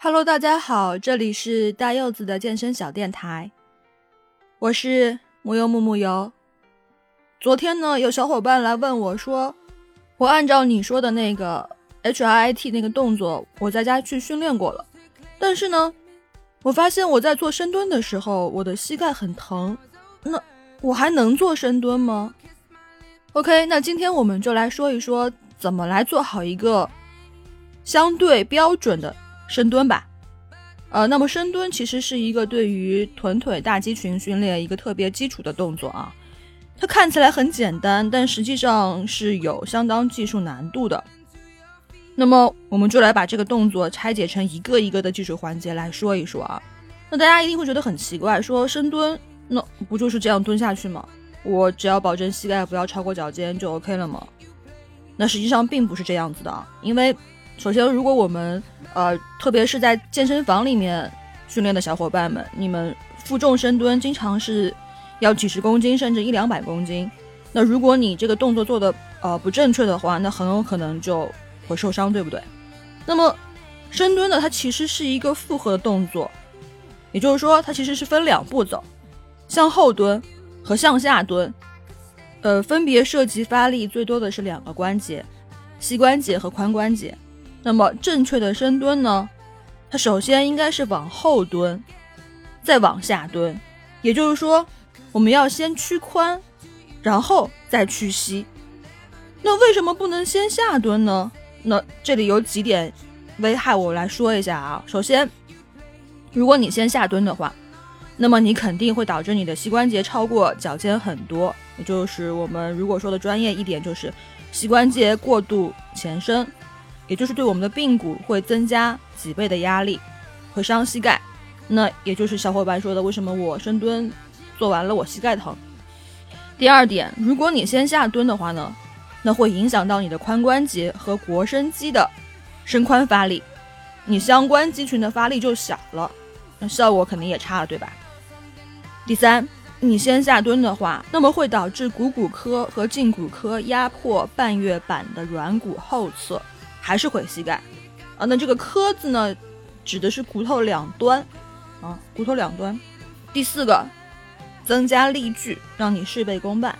Hello，大家好，这里是大柚子的健身小电台，我是木油木木油。昨天呢，有小伙伴来问我说，我按照你说的那个 H I I T 那个动作，我在家去训练过了，但是呢，我发现我在做深蹲的时候，我的膝盖很疼，那我还能做深蹲吗？OK，那今天我们就来说一说怎么来做好一个相对标准的。深蹲吧，呃，那么深蹲其实是一个对于臀腿大肌群训练一个特别基础的动作啊。它看起来很简单，但实际上是有相当技术难度的。那么我们就来把这个动作拆解成一个一个的技术环节来说一说啊。那大家一定会觉得很奇怪，说深蹲那不就是这样蹲下去吗？我只要保证膝盖不要超过脚尖就 OK 了吗？那实际上并不是这样子的啊，因为。首先，如果我们呃，特别是在健身房里面训练的小伙伴们，你们负重深蹲经常是要几十公斤，甚至一两百公斤。那如果你这个动作做的呃不正确的话，那很有可能就会受伤，对不对？那么深蹲呢，它其实是一个复合的动作，也就是说，它其实是分两步走，向后蹲和向下蹲，呃，分别涉及发力最多的是两个关节，膝关节和髋关节。那么正确的深蹲呢？它首先应该是往后蹲，再往下蹲，也就是说，我们要先屈髋，然后再屈膝。那为什么不能先下蹲呢？那这里有几点危害，我来说一下啊。首先，如果你先下蹲的话，那么你肯定会导致你的膝关节超过脚尖很多，也就是我们如果说的专业一点，就是膝关节过度前伸。也就是对我们的髌骨会增加几倍的压力，会伤膝盖。那也就是小伙伴说的，为什么我深蹲做完了我膝盖疼？第二点，如果你先下蹲的话呢，那会影响到你的髋关节和腘绳肌的伸髋发力，你相关肌群的发力就小了，那效果肯定也差了，对吧？第三，你先下蹲的话，那么会导致股骨科和胫骨科压迫半月板的软骨后侧。还是毁膝盖啊！那这个“磕”字呢，指的是骨头两端啊，骨头两端。第四个，增加力矩，让你事倍功半。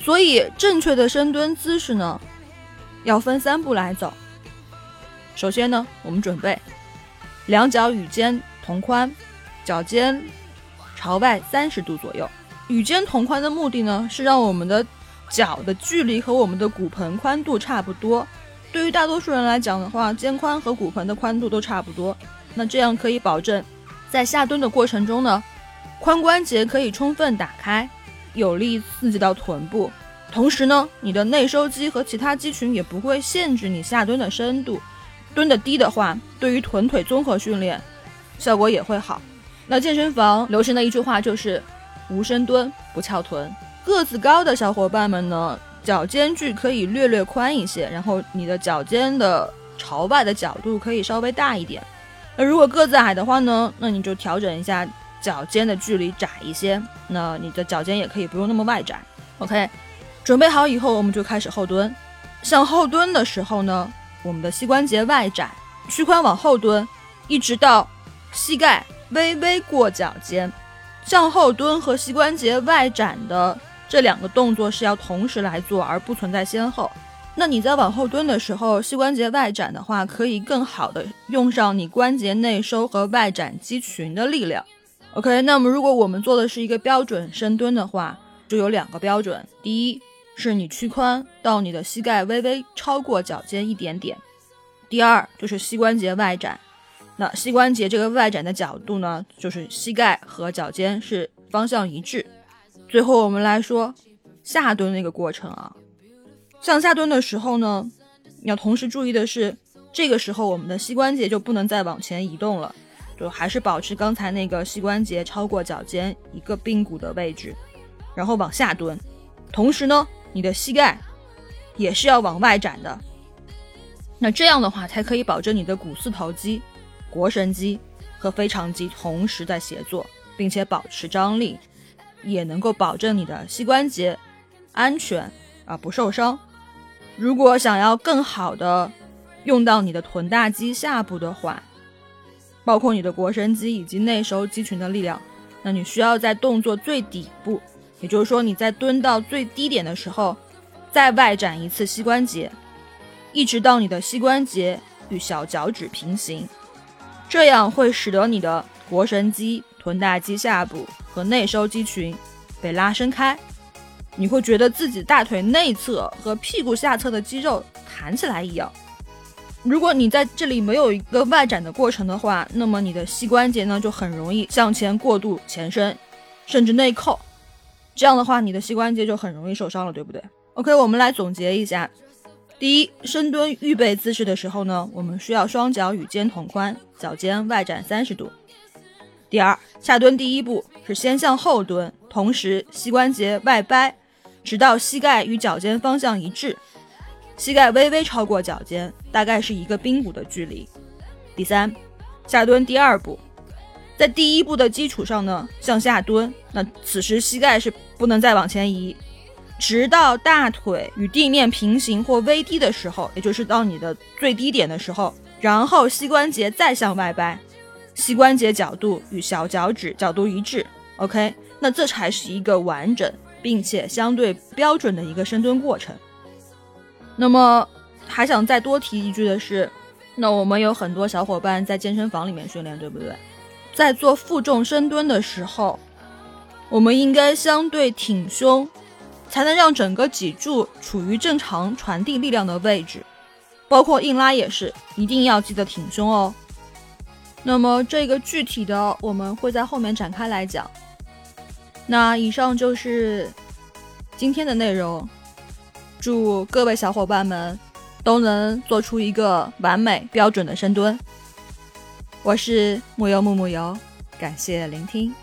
所以正确的深蹲姿势呢，要分三步来走。首先呢，我们准备两脚与肩同宽，脚尖朝外三十度左右。与肩同宽的目的呢，是让我们的脚的距离和我们的骨盆宽度差不多。对于大多数人来讲的话，肩宽和骨盆的宽度都差不多，那这样可以保证在下蹲的过程中呢，髋关节可以充分打开，有力刺激到臀部，同时呢，你的内收肌和其他肌群也不会限制你下蹲的深度。蹲的低的话，对于臀腿综合训练效果也会好。那健身房流行的一句话就是“无深蹲不翘臀”，个子高的小伙伴们呢。脚间距可以略略宽一些，然后你的脚尖的朝外的角度可以稍微大一点。那如果个子矮的话呢，那你就调整一下脚尖的距离窄一些，那你的脚尖也可以不用那么外展。OK，准备好以后，我们就开始后蹲。向后蹲的时候呢，我们的膝关节外展，屈髋往后蹲，一直到膝盖微微过脚尖。向后蹲和膝关节外展的。这两个动作是要同时来做，而不存在先后。那你在往后蹲的时候，膝关节外展的话，可以更好的用上你关节内收和外展肌群的力量。OK，那么如果我们做的是一个标准深蹲的话，就有两个标准：第一是你屈髋到你的膝盖微微超过脚尖一点点；第二就是膝关节外展。那膝关节这个外展的角度呢，就是膝盖和脚尖是方向一致。最后我们来说下蹲那个过程啊，向下蹲的时候呢，你要同时注意的是，这个时候我们的膝关节就不能再往前移动了，就还是保持刚才那个膝关节超过脚尖一个髌骨的位置，然后往下蹲，同时呢，你的膝盖也是要往外展的，那这样的话才可以保证你的股四头肌、腘绳肌和腓肠肌同时在协作，并且保持张力。也能够保证你的膝关节安全啊不受伤。如果想要更好的用到你的臀大肌下部的话，包括你的腘绳肌以及内收肌群的力量。那你需要在动作最底部，也就是说你在蹲到最低点的时候，再外展一次膝关节，一直到你的膝关节与小脚趾平行，这样会使得你的腘绳肌、臀大肌下部和内收肌群被拉伸开，你会觉得自己大腿内侧和屁股下侧的肌肉弹起来一样。如果你在这里没有一个外展的过程的话，那么你的膝关节呢就很容易向前过度前伸，甚至内扣。这样的话，你的膝关节就很容易受伤了，对不对？OK，我们来总结一下：第一，深蹲预备姿势的时候呢，我们需要双脚与肩同宽，脚尖外展三十度。第二，下蹲第一步是先向后蹲，同时膝关节外掰，直到膝盖与脚尖方向一致。膝盖微微超过脚尖，大概是一个髌骨的距离。第三，下蹲第二步，在第一步的基础上呢，向下蹲。那此时膝盖是不能再往前移，直到大腿与地面平行或微低的时候，也就是到你的最低点的时候，然后膝关节再向外掰，膝关节角度与小脚趾角度一致。OK，那这才是一个完整并且相对标准的一个深蹲过程。那么还想再多提一句的是，那我们有很多小伙伴在健身房里面训练，对不对？在做负重深蹲的时候，我们应该相对挺胸，才能让整个脊柱处于正常传递力量的位置。包括硬拉也是，一定要记得挺胸哦。那么这个具体的我们会在后面展开来讲。那以上就是今天的内容。祝各位小伙伴们都能做出一个完美标准的深蹲。我是木油木木油，感谢聆听。